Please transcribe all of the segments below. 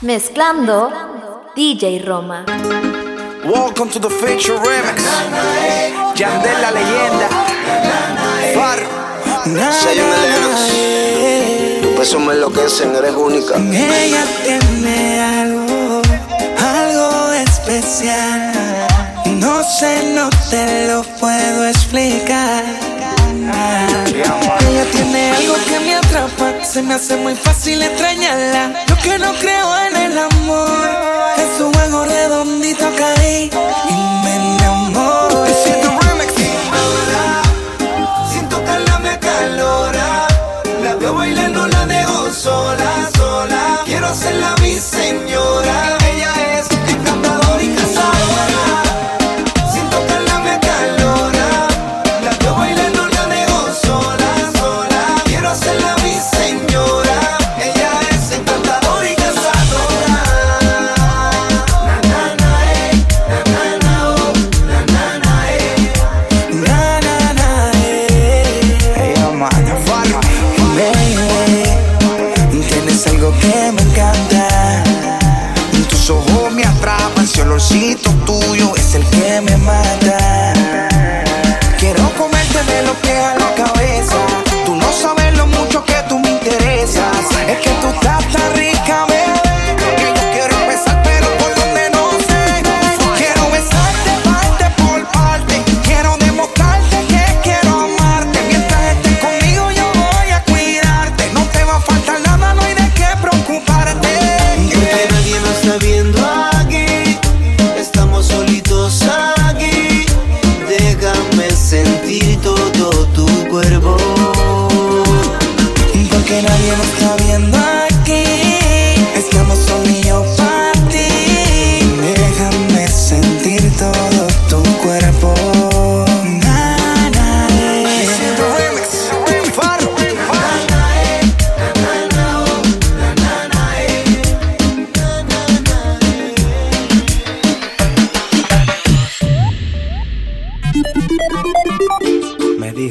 Mezclando, DJ Roma. Welcome to the Feature Remix. Yandel la leyenda. Far. Soy una Tu peso me enloquecen, eres única. Ella tiene algo, algo especial. No sé, no te lo puedo explicar. Ella tiene algo que me atrapa, se me hace muy fácil extrañarla. Yo que no creo en el amor, en su juego redondito caí me enamoré. Sin tocarla me calora. La veo bailando, la sola, sola. Quiero hacerla mi señora.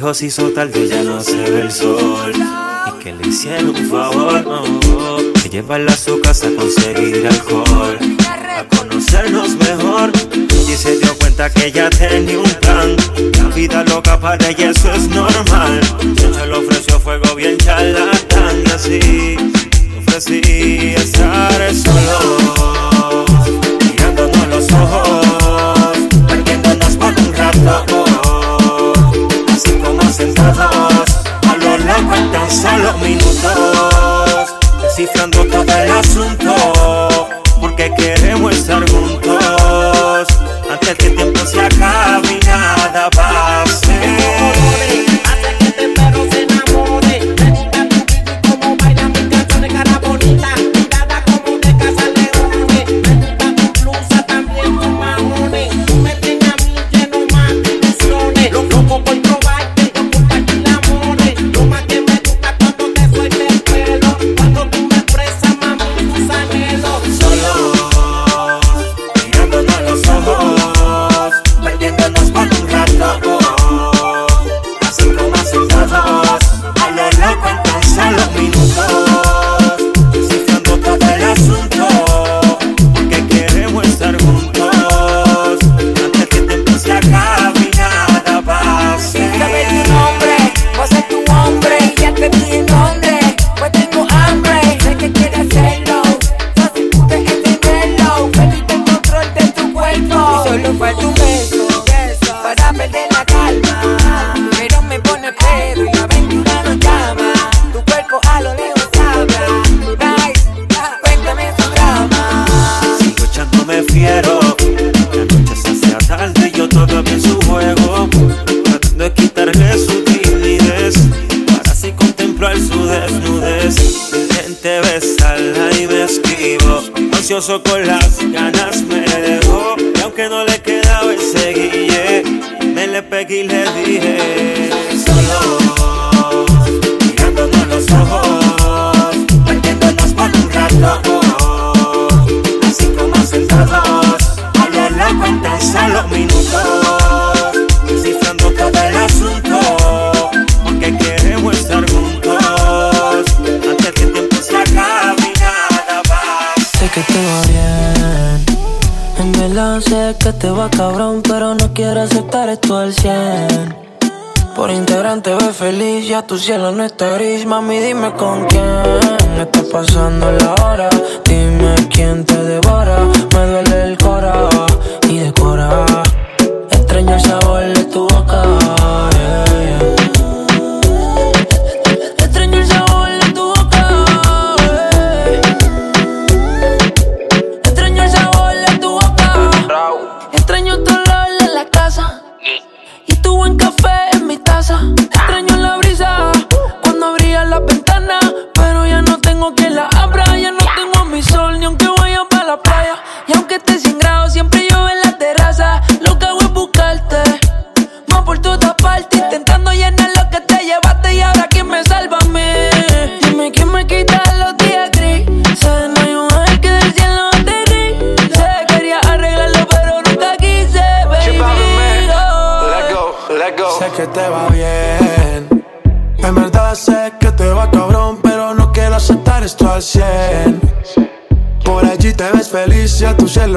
viejo se hizo tarde, ya no se ve el sol. Y que le hicieron un favor, oh, de llevarla a su casa a conseguir alcohol. A conocernos mejor. Y se dio cuenta que ella tenía un plan. La vida loca para ella, eso es normal. Yo se lo ofreció fuego bien charlatán, así. Ofrecí estar solo. faltan solo minutos, descifrando todo el asunto. su juego, tratando de quitarle su timidez, para así contemplar su desnudez. Gente besarla y me esquivo, ansioso con las ganas me dejó, y aunque no le quedaba ese guille, me le pegué y le dije. Te va cabrón, pero no quiero aceptar esto al 100. Por integrante ve feliz, ya tu cielo no está gris. Mami, dime con quién está pasando la hora. Dime quién te devora. Me duele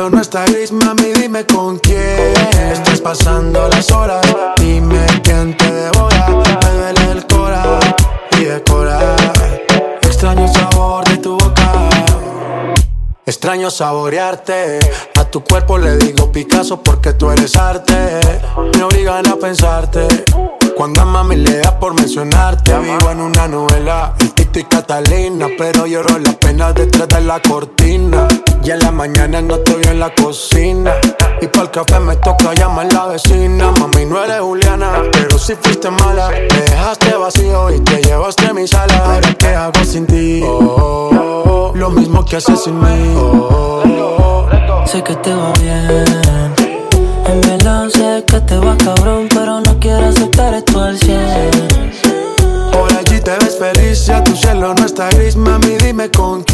cielo no está gris, mami, dime con quién estás pasando las horas. Dime quién te devora, me duele el cora y decora. Extraño el sabor de tu boca. Extraño saborearte. A tu cuerpo le digo Picasso porque tú eres arte. Me obligan a pensarte. Cuando a mami le da por mencionarte, vivo en una novela, el Tito y Catalina, pero lloro la pena detrás de la cortina. Y en la mañana no estoy en la cocina. Y para el café me toca llamar a la vecina. Mami, no eres Juliana, pero si fuiste mala. Me dejaste vacío y te llevaste mi sala. Ahora, ¿qué hago sin ti? Oh, oh, oh, lo mismo que haces sin mí. Oh. Sé que te va bien. En verdad sé que te va cabrón, pero no quiero aceptar esto al 100. Por allí te ves feliz, ya tu cielo no está gris, mami, dime con quién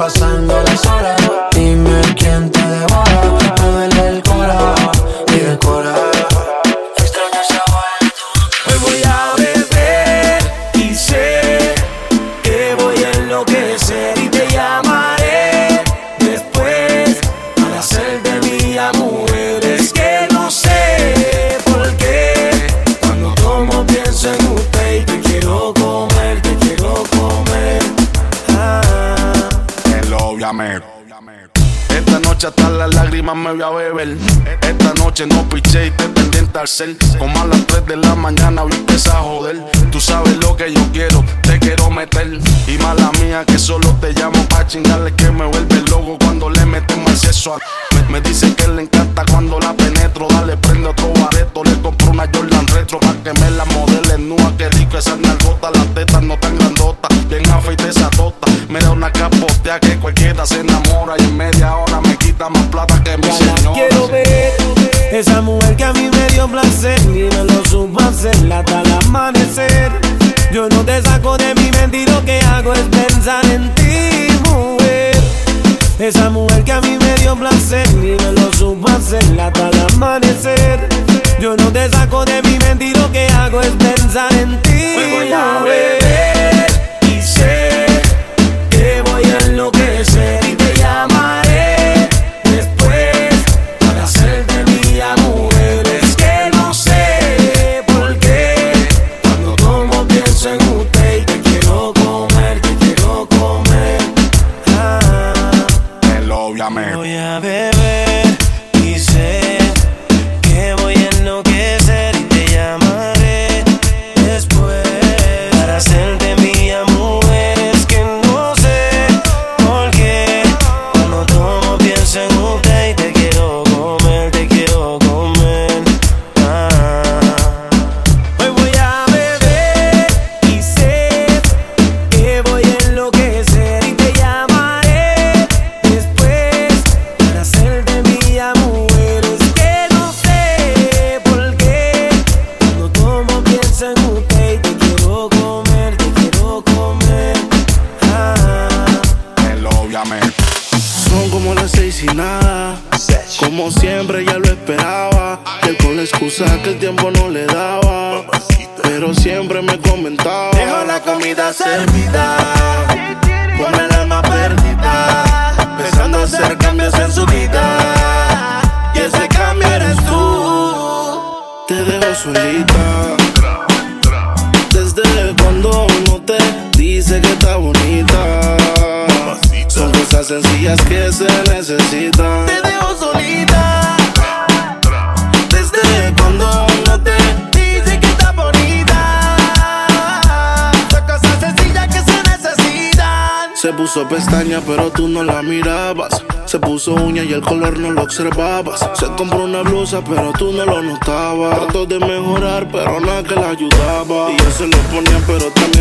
pasando las horas. Dime quién te devora, hasta las lágrimas me voy a beber. Esta noche no piché y te pendiente al cel. Como a las 3 de la mañana hoy empieza a joder. Tú sabes lo que yo quiero, te quiero meter. Y mala mía que solo te llamo pa' chingarle que me vuelve loco cuando le metemos acceso a. Me, me dice que le encanta cuando la penetro. Dale, prende otro bareto. Le compro una Jordan retro pa' que me la modele nua. Que rico esa nalgota, las tetas no tan grandotas. Bien afeite esa tota. Me da una capotea que cualquiera se enamora. Y en media hora me quita más plata que mi Ya la señora. quiero ver. Esa mujer que a mí me dio placer. Y me lo supo hacer. Hasta el amanecer. Yo no te saco de mi mente y lo que hago es pensar en ti, mujer. Esa mujer que a mí me dio placer. Y me lo supo hacer. Hasta el amanecer. Yo no te saco de mi mente y lo que hago es pensar en ti, Me voy a mujer.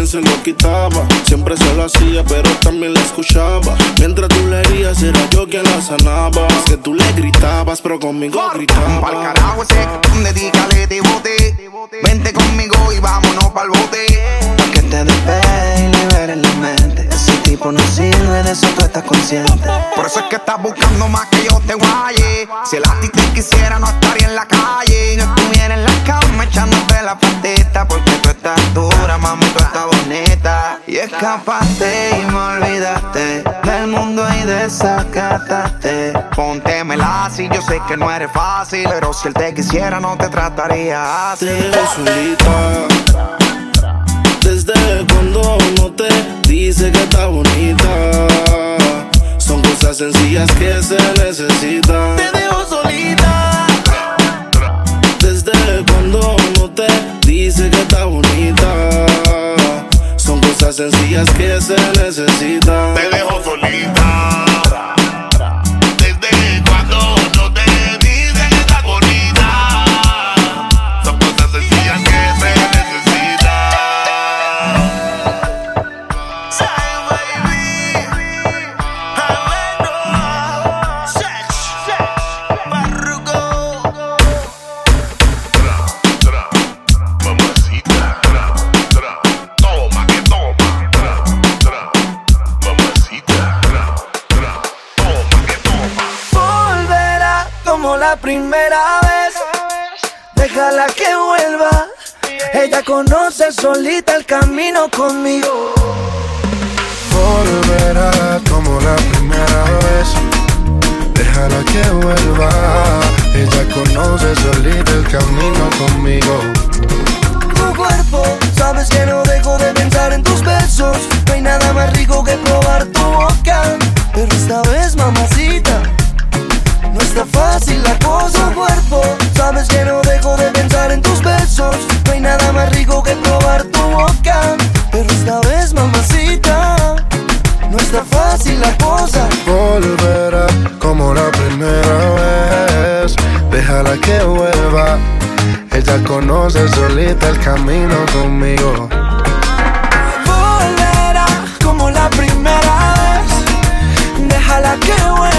Se lo quitaba. Siempre se lo hacía, pero también la escuchaba. Mientras tú le herías, era yo quien la sanaba. Es que tú le gritabas, pero conmigo Pa'l gritaba. carajo ese, dedícale de bote. Vente conmigo y vámonos pa'l bote. Pa' que te despegue y liberes la mente. Ese tipo no sirve, de eso tú estás consciente. Por eso es que estás buscando más que escapaste y me olvidaste del mundo y desacataste. Póntemela si yo sé que no eres fácil. Pero si él te quisiera, no te trataría así. Te dejo solita. Desde cuando no te dice que está bonita. Son cosas sencillas que se necesitan. Te dejo solita. Desde cuando no te dice que está bonita. Cosas sencillas que se necesitan. Te dejo solita. Primera vez. Déjala que vuelva. Ella conoce solita el camino conmigo. Volverá como la primera vez. Déjala que vuelva. Ella conoce solita el camino conmigo. Tu cuerpo, sabes que no dejo de pensar en tus besos. No hay nada más rico que probar tu boca. Pero esta vez, mamacita, no está fácil la cosa. Cuerpo, sabes que no dejo de pensar en tus besos. No hay nada más rico que probar tu boca. Pero esta vez, mamacita, no está fácil la cosa. Volverá como la primera vez. Déjala que vuelva. Ella conoce solita el camino conmigo. Volverá como la primera vez. Déjala que vuelva.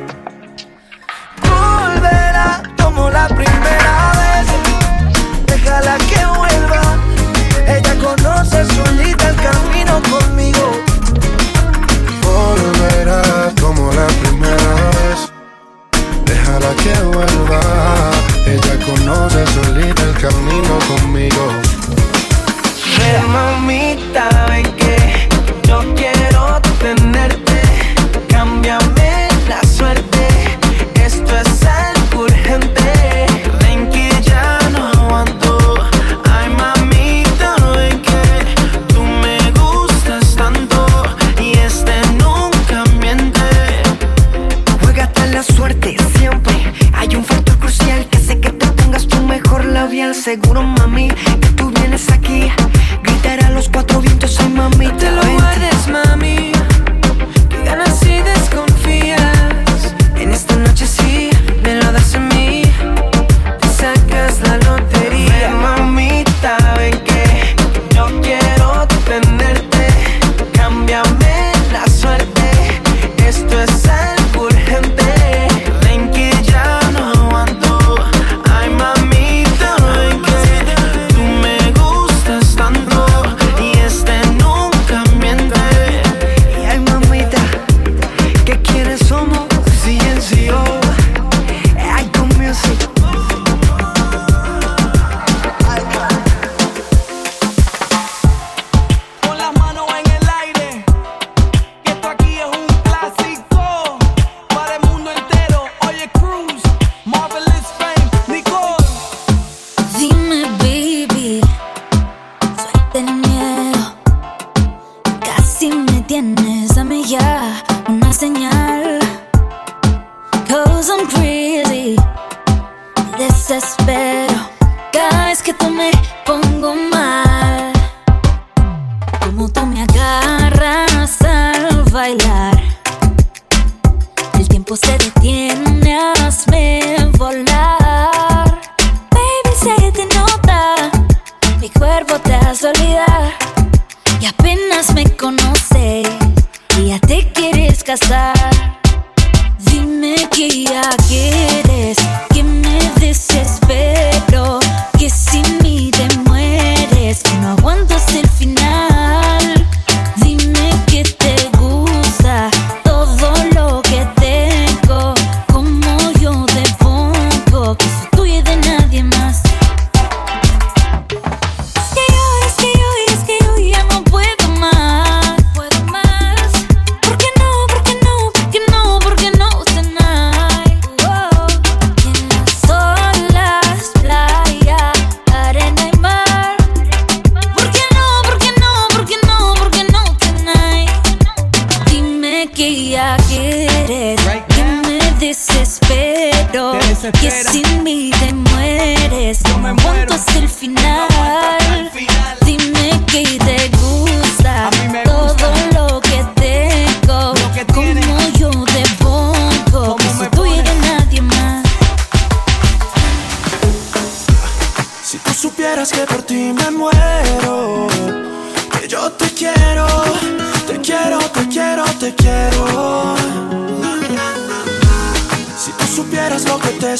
Te quiero. Si tú supieras lo que te he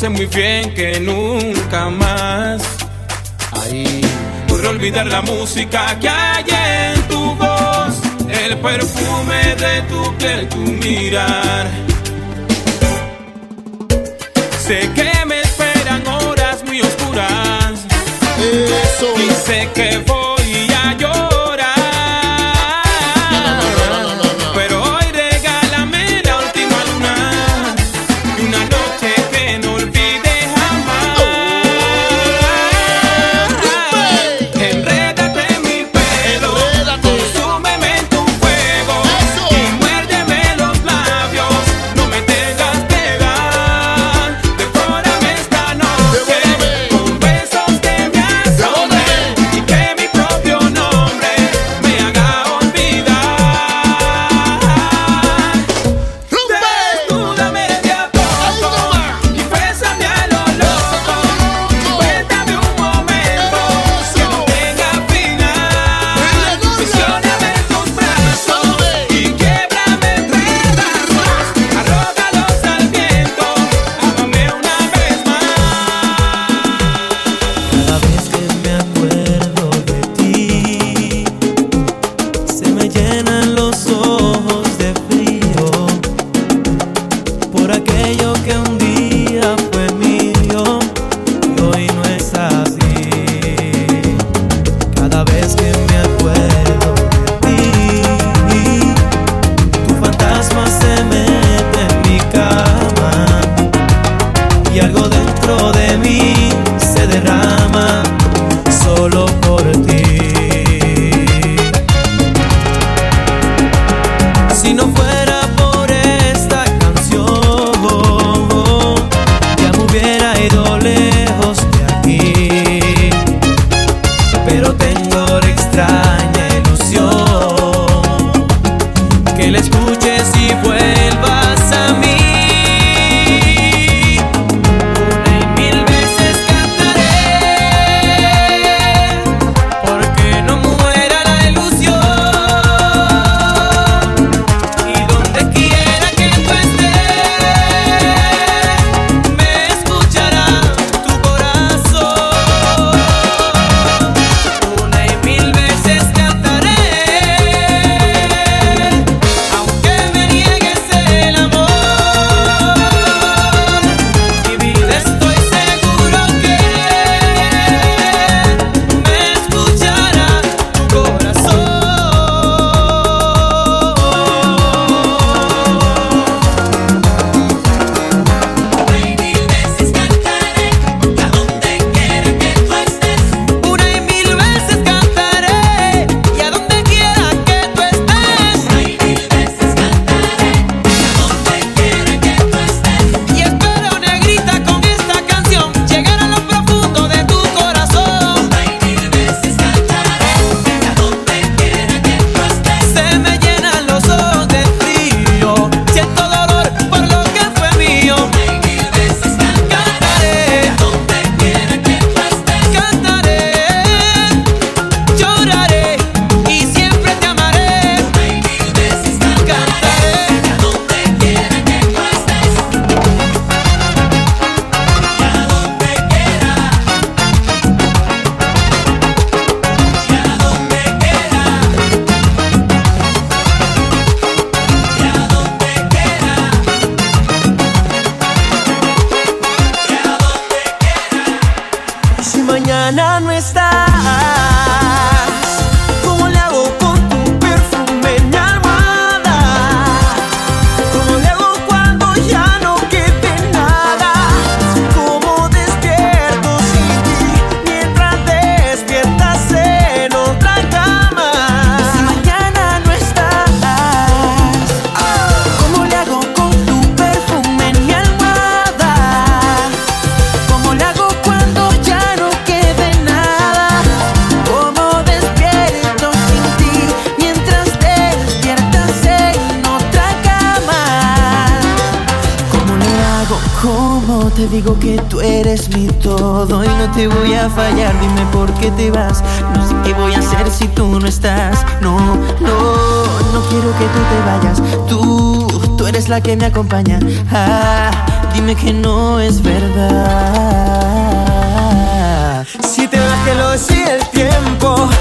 sé muy bien que nunca más. Ay, podré olvidar la música que hay.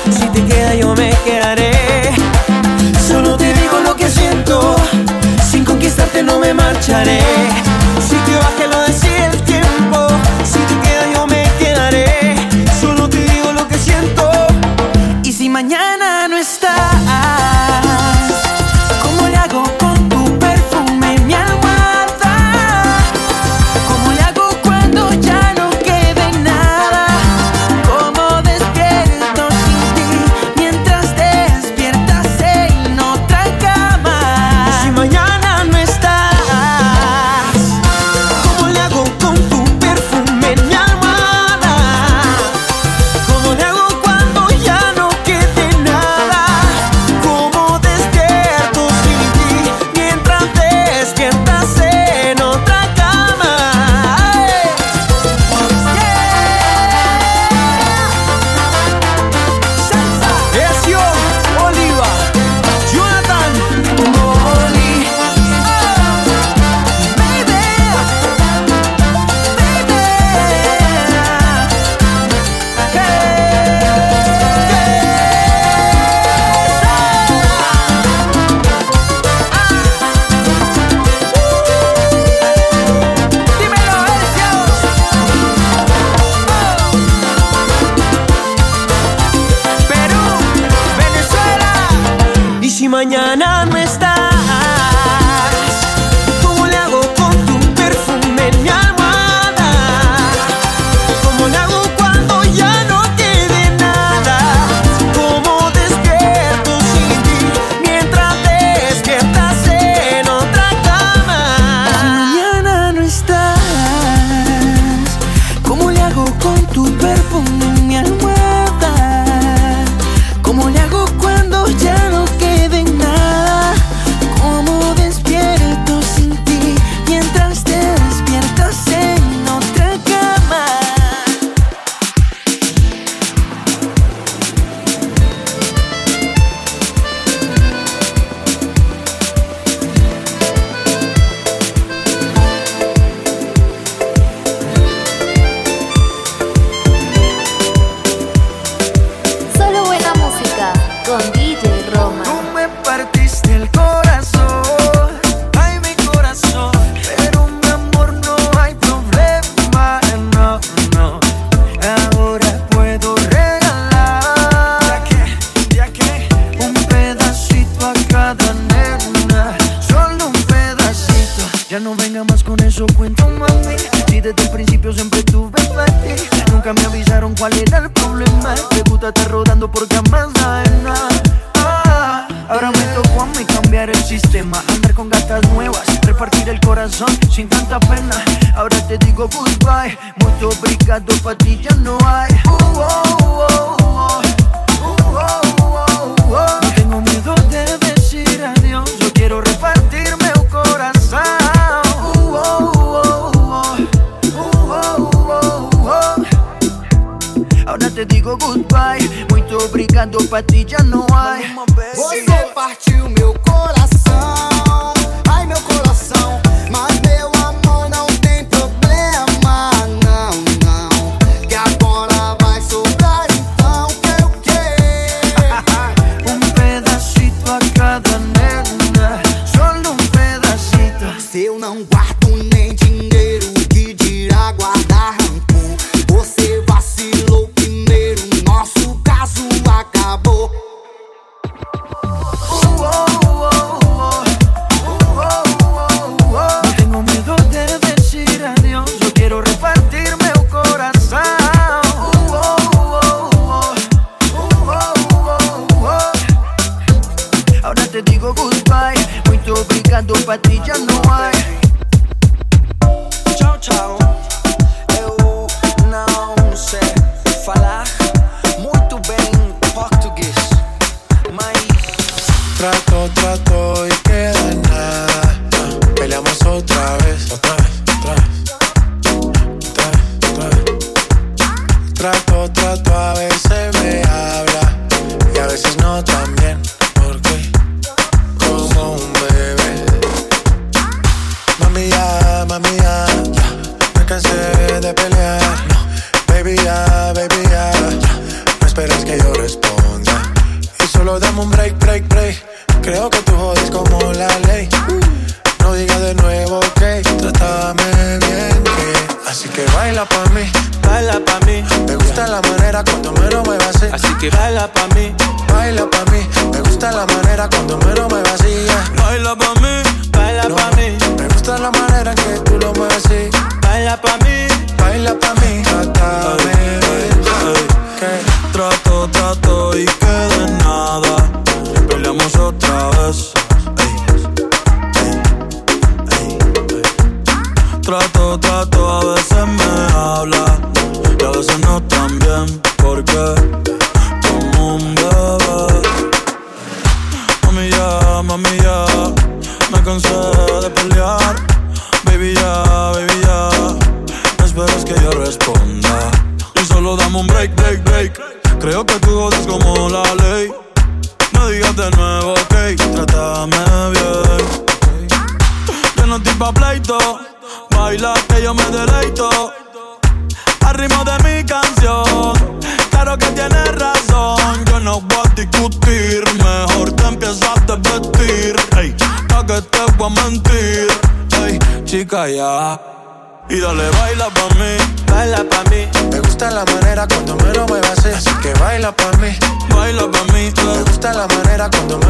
Si te queda yo me quedaré. Solo te digo lo que siento. Sin conquistarte no me marcharé. ti ya no hay. Chao, chao. la manera cuando me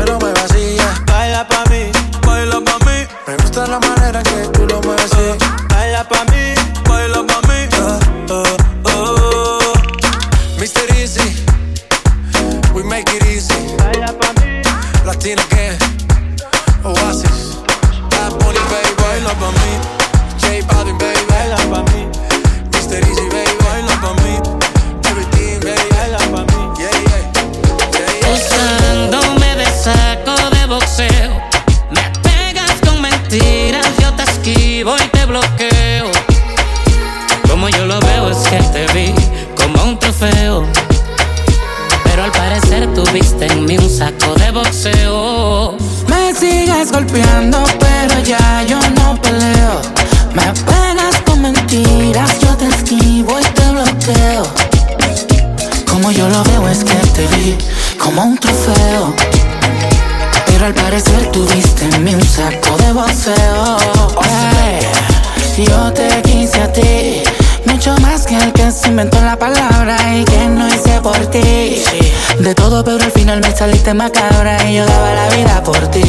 macabra y yo daba la vida por ti.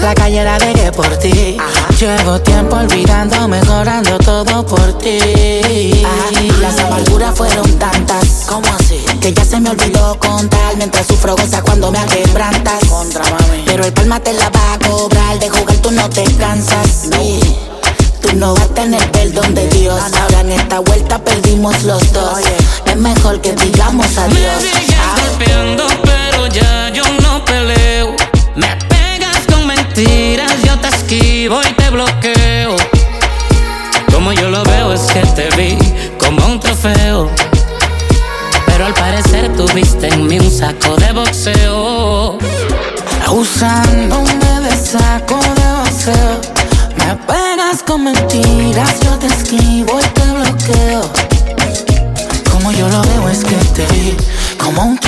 La calle la dejé por ti. Llevo tiempo olvidando, mejorando todo por ti. Ajá. Las amarguras fueron tantas. ¿Cómo así? Que ya se me olvidó contar mientras sufro goza cuando me quebrantas. Contra mami. Pero el palma te la va a cobrar. De jugar tú no te cansas. No. Tú no vas a tener perdón de Dios. Ahora en esta vuelta perdimos los dos. Es mejor que digamos adiós. Me sigues ah. pero ya peleo. Me pegas con mentiras, yo te esquivo y te bloqueo. Como yo lo veo es que te vi como un trofeo. Pero al parecer tuviste en mí un saco de boxeo. Usándome de saco de boxeo. Me pegas con mentiras, yo te esquivo y te bloqueo. Como yo lo veo es que te vi como un trofeo.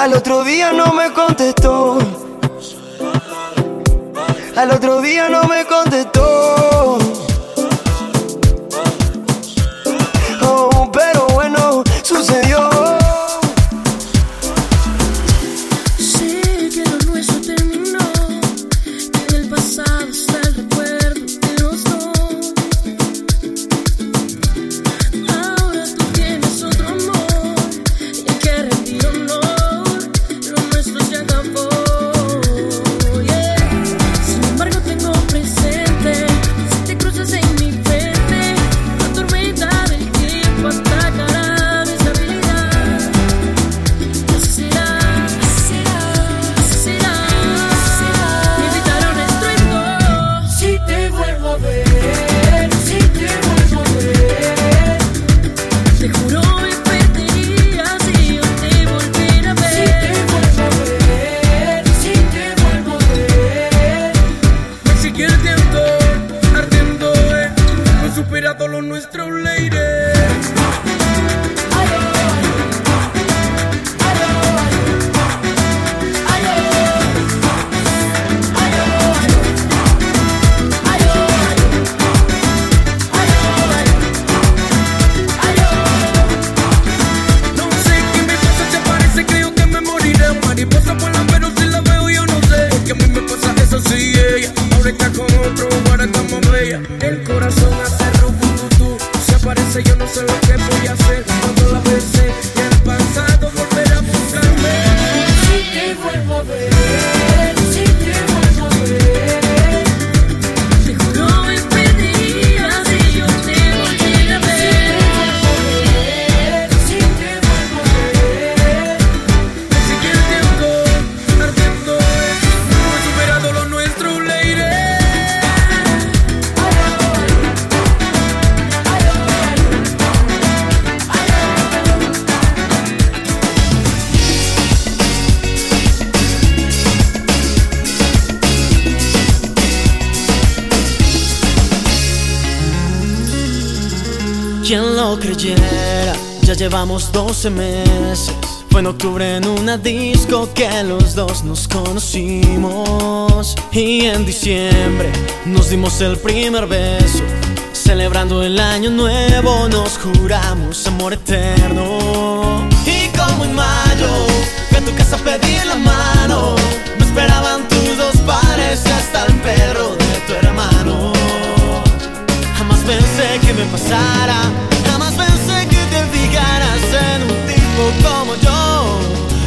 Al otro día no me contestó. Al otro día no me contestó. creyera, ya llevamos 12 meses. Fue en octubre en una disco que los dos nos conocimos. Y en diciembre nos dimos el primer beso. Celebrando el año nuevo nos juramos amor eterno. Y como en mayo, fui a tu casa a pedir la mano. Me esperaban tus dos pares hasta el perro de tu hermano. Jamás pensé que me pasara. como yo,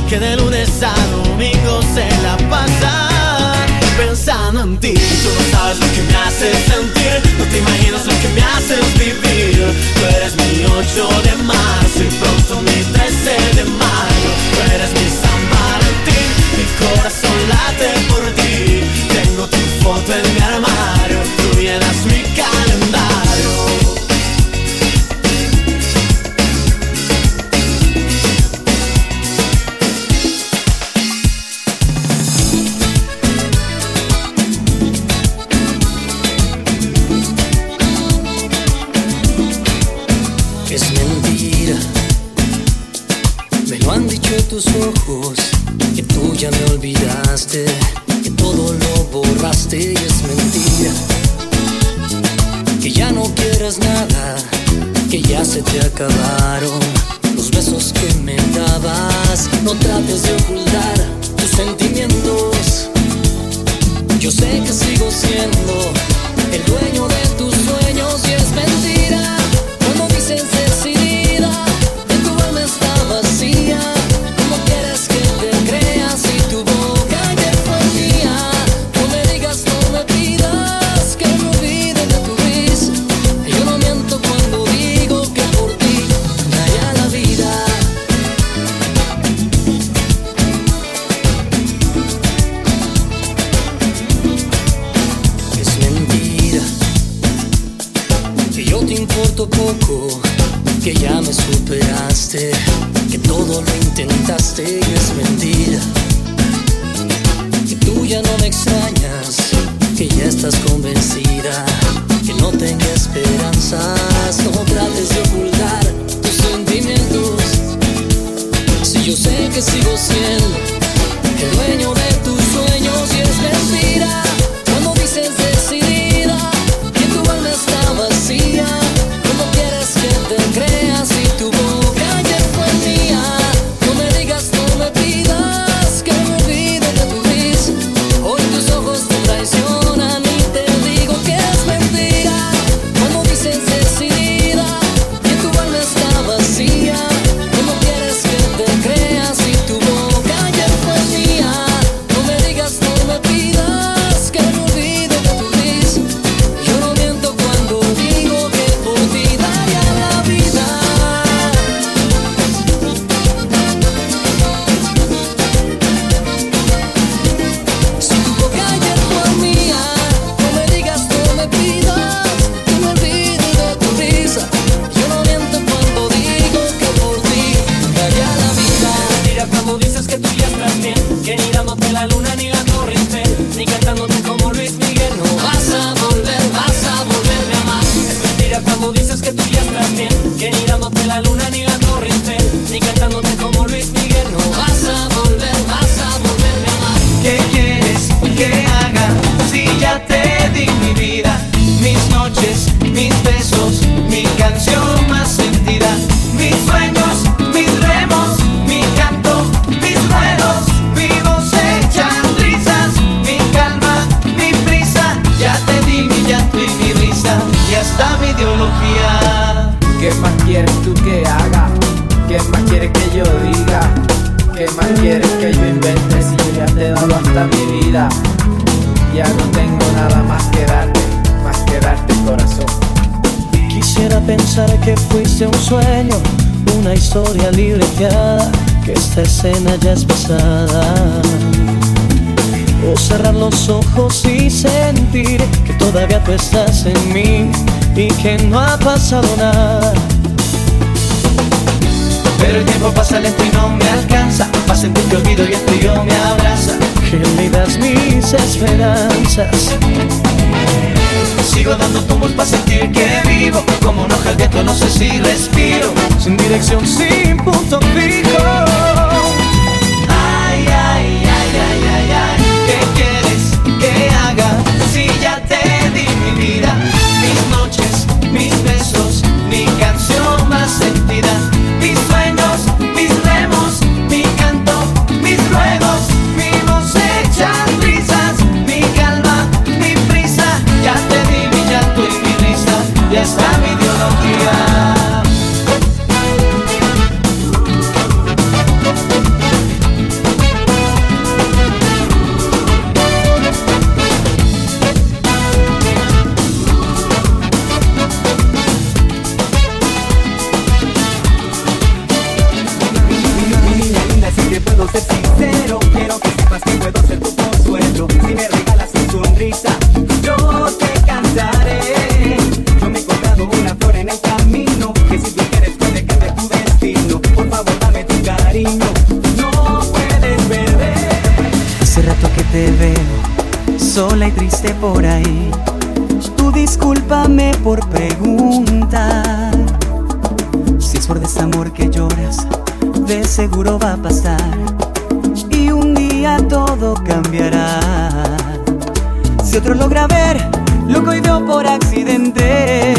que de lunes a domingo se la pasa pensando en ti. Tú no sabes lo que me haces sentir, no te imaginas lo que me haces vivir. Tú eres mi 8 de marzo y pronto mi 13 de mayo. Tú eres mi San Valentín, mi corazón late por ti. Tengo tu foto en mi armario, tú llenas mi cara. canción más un sueño, una historia libreteada, que esta escena ya es pasada. O cerrar los ojos y sentir que todavía tú estás en mí y que no ha pasado nada. Pero el tiempo pasa lento y no me alcanza Para sentir que olvido y el frío me abraza Que me mis esperanzas Sigo dando tumbos para sentir que vivo Como no al viento no sé si respiro. Sin dirección, sin punto fijo. sola y triste por ahí. Tú discúlpame por preguntar. Si es por desamor que lloras, de seguro va a pasar. Y un día todo cambiará. Si otro logra ver lo que hoy veo por accidente,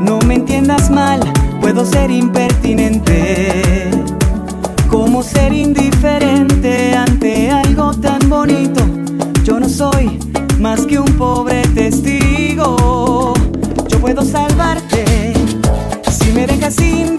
no me entiendas mal, puedo ser impertinente. ¿Cómo ser indiferente ante algo tan bonito? no soy más que un pobre testigo. Yo puedo salvarte si me dejas sin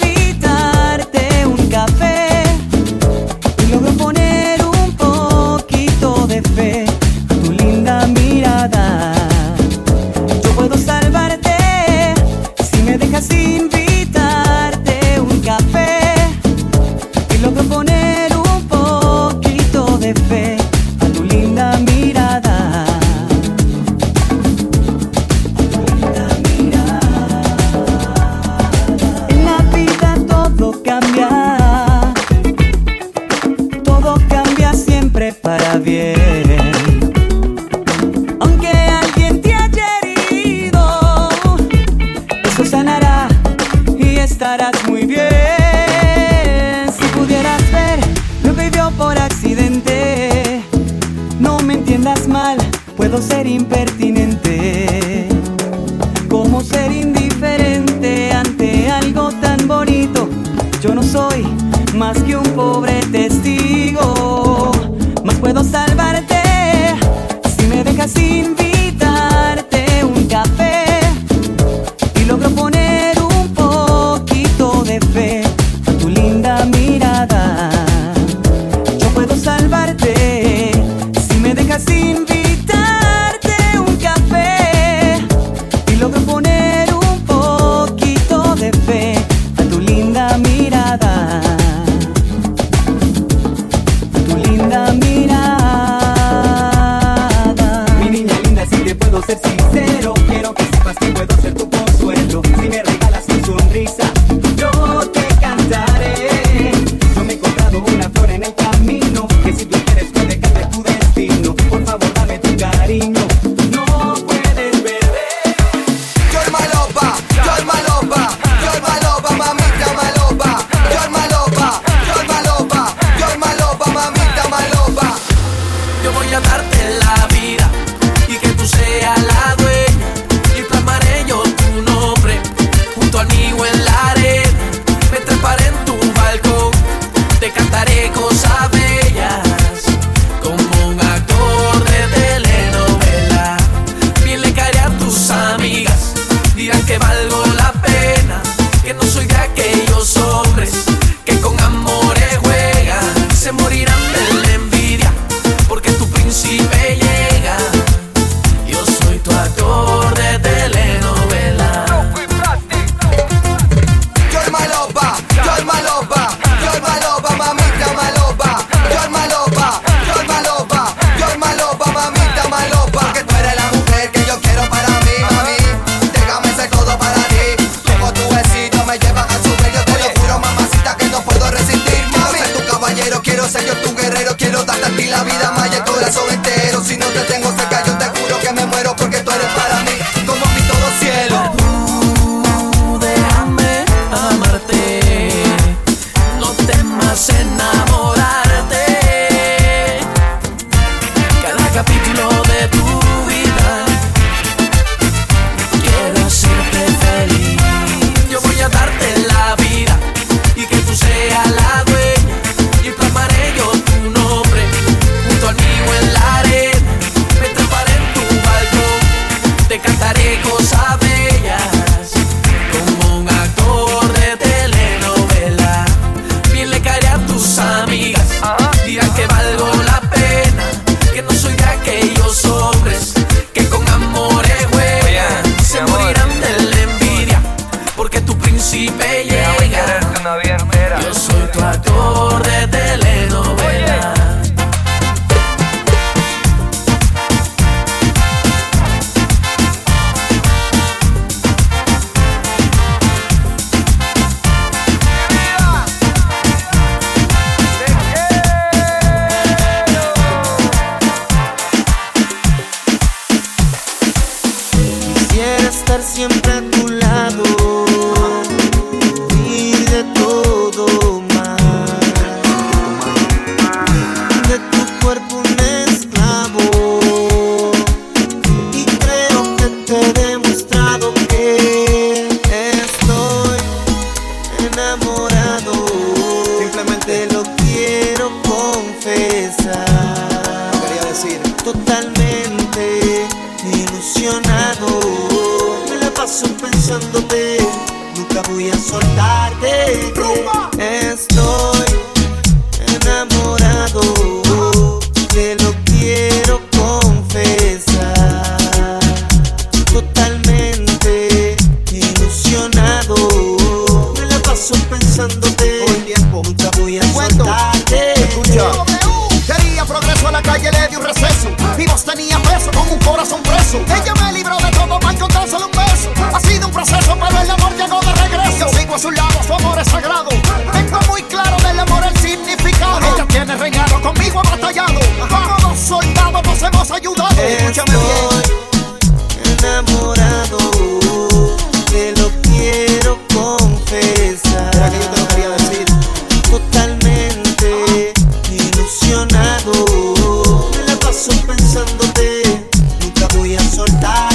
suportar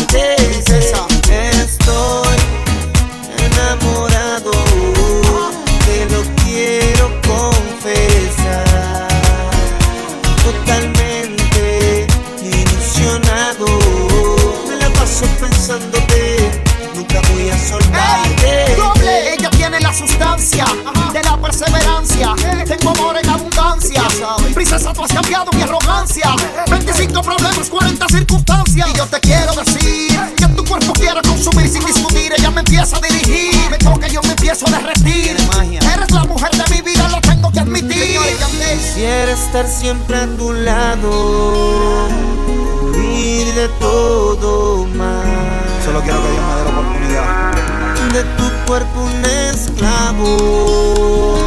de tu cuerpo un esclavo.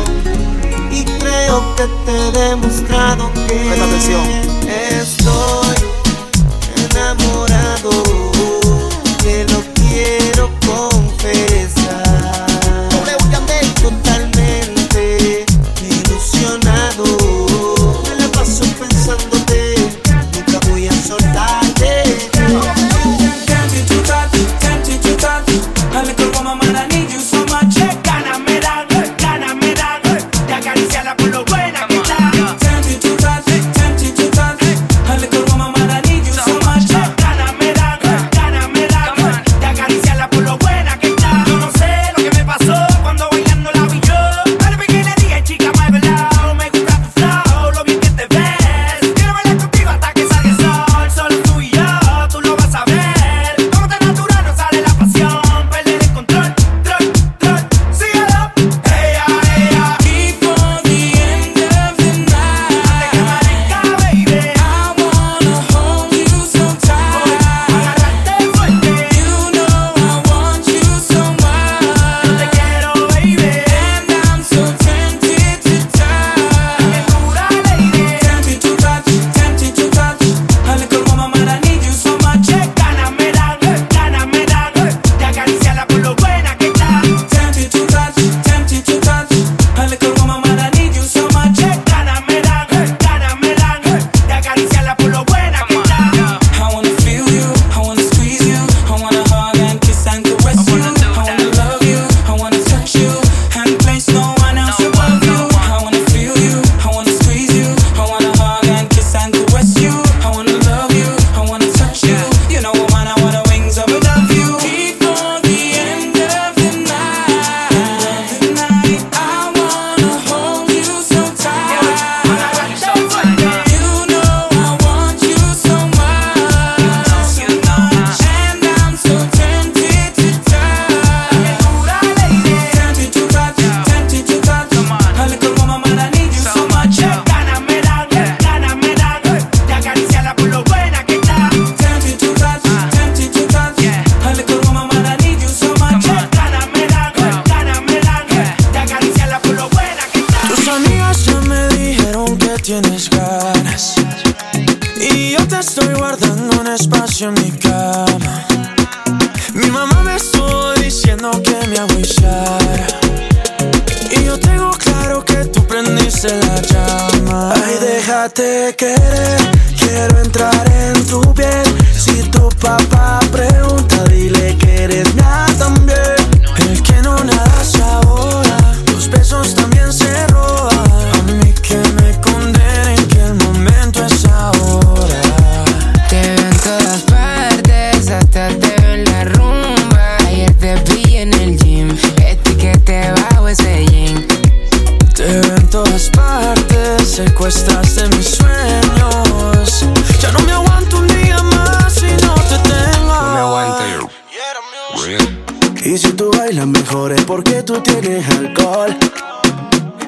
Y creo que te he demostrado que. Presta atención.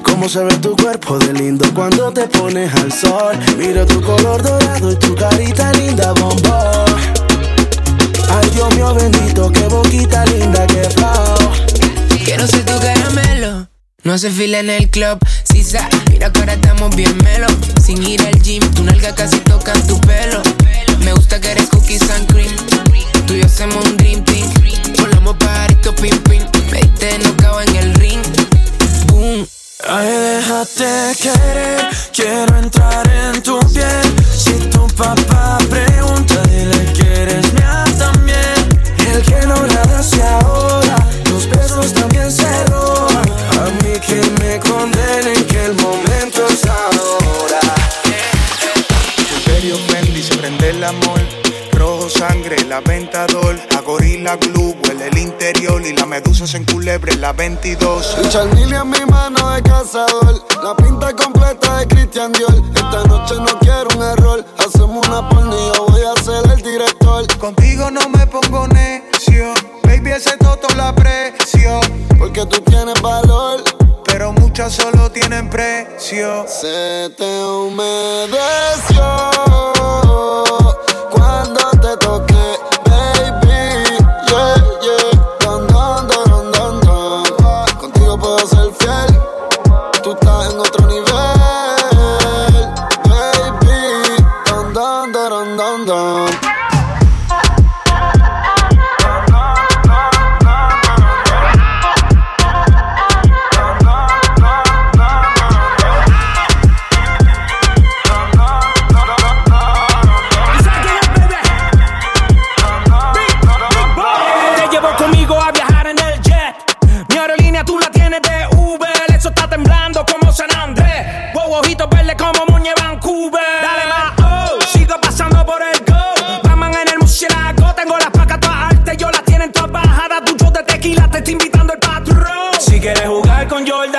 Cómo se ve tu cuerpo de lindo cuando te pones al sol. Miro tu color dorado y tu carita linda, bombón. Ay, Dios mío bendito, qué boquita linda, qué flow. Quiero ser tu caramelo. No hace fila en el club, sisa. Mira que ahora estamos bien melo. Sin ir al gym, tu nalga casi toca tu pelo. Me gusta que eres cookies and cream. Tú y yo hacemos un dream team. Volamos pajaritos, pim, pim. Me diste en el ring Ay, déjate querer, quiero entrar en tu piel. Si tu papá pregunta, dile que eres mía también. El que no nada hacia ahora, los besos también se roban. A mí que me condenen que el momento es ahora. Imperio Fendi se prende el amor, rojo sangre, la ventador, a gorila glue y la medusa se enculebre en la 22. El charnil en mi mano de cazador, la pinta completa de Christian Dior. Esta noche no quiero un error, hacemos una pornilla, voy a ser el director. Contigo no me pongo necio, baby ese toto la precio. Porque tú tienes valor pero muchas solo tienen precio. Se te humedeció.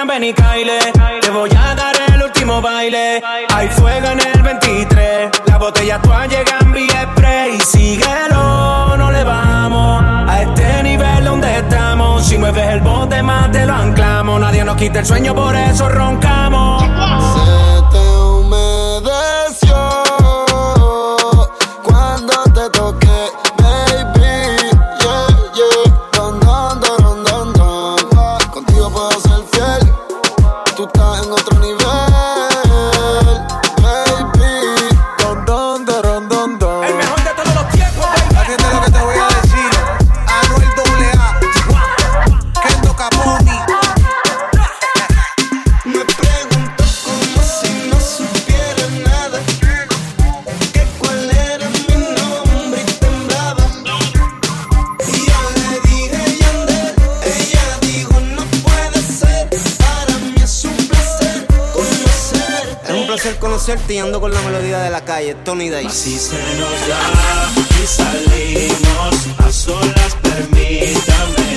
ven y caile. Te voy a dar el último baile. Hay fuego en el 23. Las botellas todas llegan vía spray. Síguelo, no le vamos. A este nivel donde estamos. Si mueves el bote más te lo anclamos. Nadie nos quita el sueño, por eso roncamos. concierto y ando con la melodía de la calle, Tony Day. Así se nos da y salimos a solas, permítame.